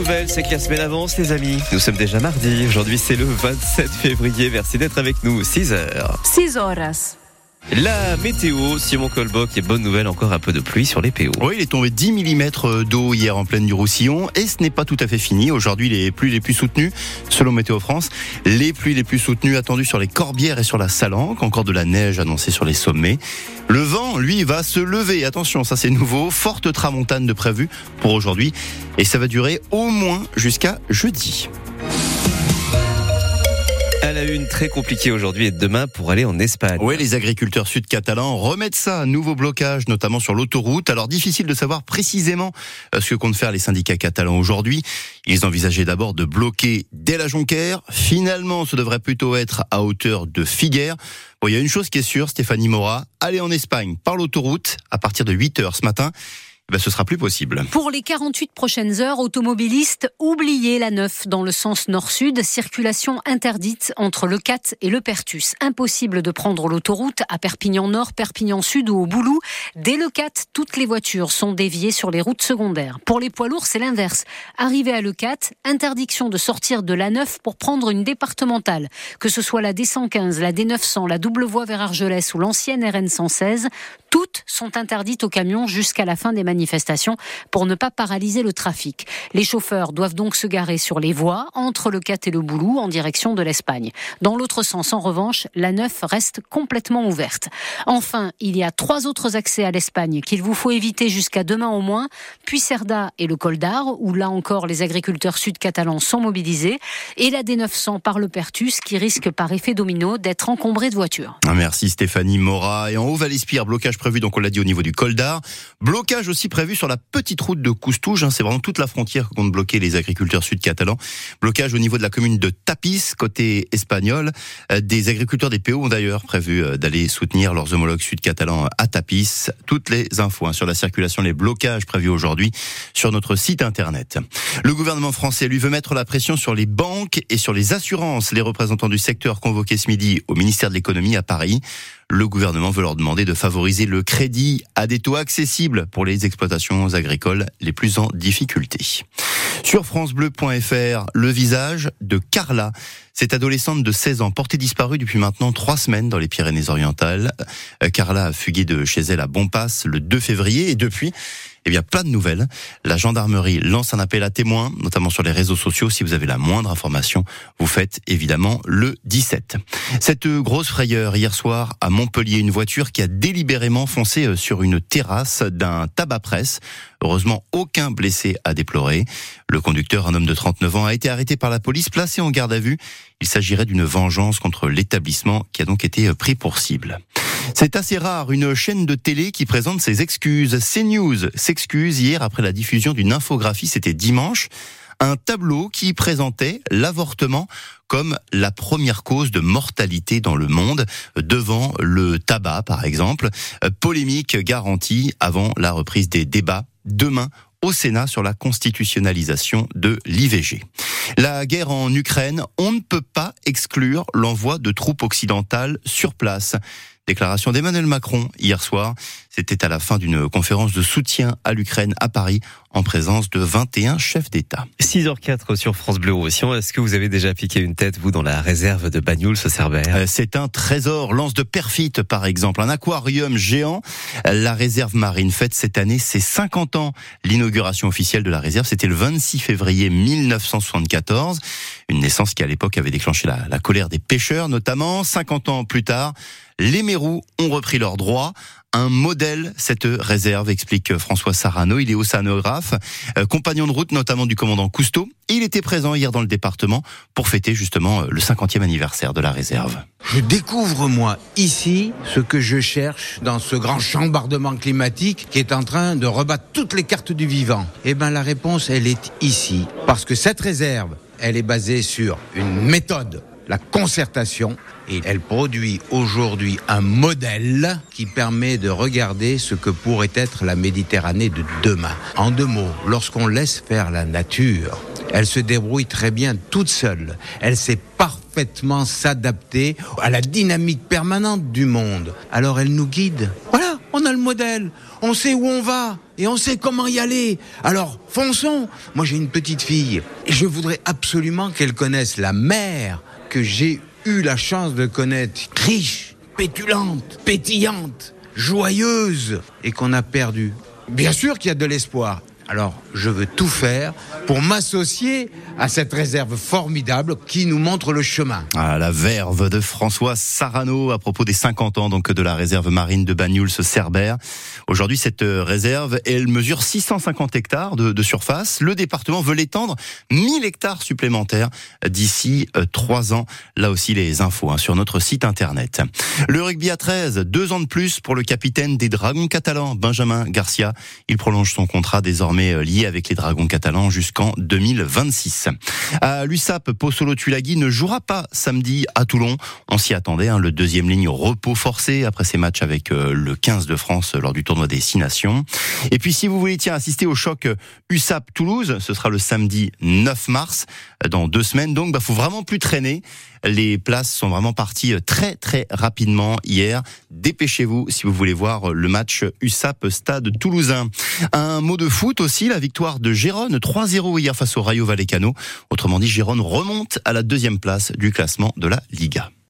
Nouvelle, c'est la semaine avance, les amis. Nous sommes déjà mardi. Aujourd'hui, c'est le 27 février. Merci d'être avec nous. 6 heures. 6 horas. La météo, Simon Colboc, et bonne nouvelle, encore un peu de pluie sur les PO. Oui, il est tombé 10 mm d'eau hier en pleine du Roussillon et ce n'est pas tout à fait fini. Aujourd'hui, les pluies les plus soutenues, selon Météo France, les pluies les plus soutenues attendues sur les Corbières et sur la Salanque, encore de la neige annoncée sur les sommets. Le vent, lui, va se lever. Attention, ça c'est nouveau. Forte tramontane de prévu pour aujourd'hui et ça va durer au moins jusqu'à jeudi. À la une, très compliquée aujourd'hui et demain pour aller en Espagne. Oui, les agriculteurs sud-catalans remettent ça, nouveau blocage, notamment sur l'autoroute. Alors difficile de savoir précisément euh, ce que comptent faire les syndicats catalans aujourd'hui. Ils envisageaient d'abord de bloquer dès la Jonquère. Finalement, ce devrait plutôt être à hauteur de Figueres. Bon, il y a une chose qui est sûre, Stéphanie Mora, aller en Espagne par l'autoroute à partir de 8 heures ce matin ben, ce sera plus possible. Pour les 48 prochaines heures, automobilistes, oubliez la 9 dans le sens nord-sud. Circulation interdite entre le 4 et le Pertus. Impossible de prendre l'autoroute à Perpignan Nord, Perpignan Sud ou au Boulou. Dès le 4, toutes les voitures sont déviées sur les routes secondaires. Pour les poids lourds, c'est l'inverse. Arrivé à le 4, interdiction de sortir de la 9 pour prendre une départementale. Que ce soit la D115, la D900, la double voie vers Argelès ou l'ancienne RN 116, toutes sont interdites aux camions jusqu'à la fin des manifestations pour ne pas paralyser le trafic. Les chauffeurs doivent donc se garer sur les voies entre le Cat et le Boulou en direction de l'Espagne. Dans l'autre sens, en revanche, la 9 reste complètement ouverte. Enfin, il y a trois autres accès à l'Espagne qu'il vous faut éviter jusqu'à demain au moins, puis Cerda et le Col d'Ar, où là encore les agriculteurs sud-catalans sont mobilisés, et la D900 par le Pertus qui risque par effet domino d'être encombré de voitures. Merci Stéphanie Mora. Et en Haut-Valespire, blocage prévu, donc on l'a dit au niveau du col d'Ar. Blocage aussi prévu sur la petite route de Coustouge. Hein, c'est vraiment toute la frontière que comptent bloquer les agriculteurs sud-catalans. Blocage au niveau de la commune de Tapis, côté espagnol. Euh, des agriculteurs des PO ont d'ailleurs prévu euh, d'aller soutenir leurs homologues sud-catalans à Tapis. Toutes les infos hein, sur la circulation, les blocages prévus aujourd'hui sur notre site internet. Le gouvernement français lui veut mettre la pression sur les banques et sur les assurances. Les représentants du secteur convoqués ce midi au ministère de l'économie à Paris le gouvernement veut leur demander de favoriser le crédit à des taux accessibles pour les exploitations agricoles les plus en difficulté. Sur francebleu.fr, le visage de Carla. Cette adolescente de 16 ans, portée disparue depuis maintenant trois semaines dans les Pyrénées-Orientales. Euh, Carla a fugué de chez elle à Bonpass le 2 février et depuis, eh bien, plein de nouvelles. La gendarmerie lance un appel à témoins, notamment sur les réseaux sociaux. Si vous avez la moindre information, vous faites évidemment le 17. Cette grosse frayeur hier soir à Montpellier, une voiture qui a délibérément foncé euh, sur une terrasse d'un tabac presse. Heureusement, aucun blessé à déplorer. Le conducteur, un homme de 39 ans, a été arrêté par la police, placé en garde à vue. Il s'agirait d'une vengeance contre l'établissement qui a donc été pris pour cible. C'est assez rare, une chaîne de télé qui présente ses excuses. CNews s'excuse hier après la diffusion d'une infographie, c'était dimanche, un tableau qui présentait l'avortement comme la première cause de mortalité dans le monde, devant le tabac par exemple. Polémique garantie avant la reprise des débats demain au Sénat sur la constitutionnalisation de l'IVG. La guerre en Ukraine, on ne peut pas exclure l'envoi de troupes occidentales sur place. Déclaration d'Emmanuel Macron hier soir. C'était à la fin d'une conférence de soutien à l'Ukraine à Paris en présence de 21 chefs d'État. 6h04 sur France Bleu Roussillon. Est-ce que vous avez déjà piqué une tête, vous, dans la réserve de Bagnoul, ce Cerbère? Euh, C'est un trésor. Lance de perfit, par exemple. Un aquarium géant. La réserve marine fête cette année ses 50 ans. L'inauguration officielle de la réserve, c'était le 26 février 1974. Une naissance qui, à l'époque, avait déclenché la, la colère des pêcheurs, notamment. 50 ans plus tard, les Mérous ont repris leurs droits un modèle, cette réserve, explique François Sarano. Il est océanographe, euh, compagnon de route notamment du commandant Cousteau. il était présent hier dans le département pour fêter justement euh, le 50e anniversaire de la réserve. Je découvre moi ici ce que je cherche dans ce grand chambardement climatique qui est en train de rebattre toutes les cartes du vivant. Eh bien la réponse, elle est ici. Parce que cette réserve, elle est basée sur une méthode la concertation et elle produit aujourd'hui un modèle qui permet de regarder ce que pourrait être la Méditerranée de demain. En deux mots, lorsqu'on laisse faire la nature, elle se débrouille très bien toute seule. Elle sait parfaitement s'adapter à la dynamique permanente du monde. Alors elle nous guide. Voilà, on a le modèle. On sait où on va. et on sait comment y aller. Alors, fonçons. Moi, j'ai une petite fille et je voudrais absolument qu'elle connaisse la mer que j'ai eu la chance de connaître, riche, pétulante, pétillante, joyeuse et qu'on a perdue. Bien sûr qu'il y a de l'espoir. Alors, je veux tout faire pour m'associer à cette réserve formidable qui nous montre le chemin. Ah, la verve de François Sarano à propos des 50 ans donc de la réserve marine de Banyuls-Cerbère. Aujourd'hui, cette réserve, elle mesure 650 hectares de, de surface. Le département veut l'étendre 1000 hectares supplémentaires d'ici euh, trois ans. Là aussi, les infos hein, sur notre site internet. Le rugby à 13, deux ans de plus pour le capitaine des Dragons catalans, Benjamin Garcia. Il prolonge son contrat désormais euh, lié avec les Dragons catalans jusqu'en 2026. À l'USAP, Pozzolo Tulagi ne jouera pas samedi à Toulon. On s'y attendait, hein, le deuxième ligne repos forcé après ses matchs avec euh, le 15 de France lors du tournoi des Six Nations. Et puis si vous voulez tiens, assister au choc USAP Toulouse, ce sera le samedi 9 mars, euh, dans deux semaines. Donc, bah, faut vraiment plus traîner. Les places sont vraiment parties très très rapidement hier. Dépêchez-vous si vous voulez voir le match USAP Stade Toulousain. Un mot de foot aussi, la victoire de Gérone 3-0 hier face au Rayo Vallecano. Autrement dit, Gérone remonte à la deuxième place du classement de la Liga.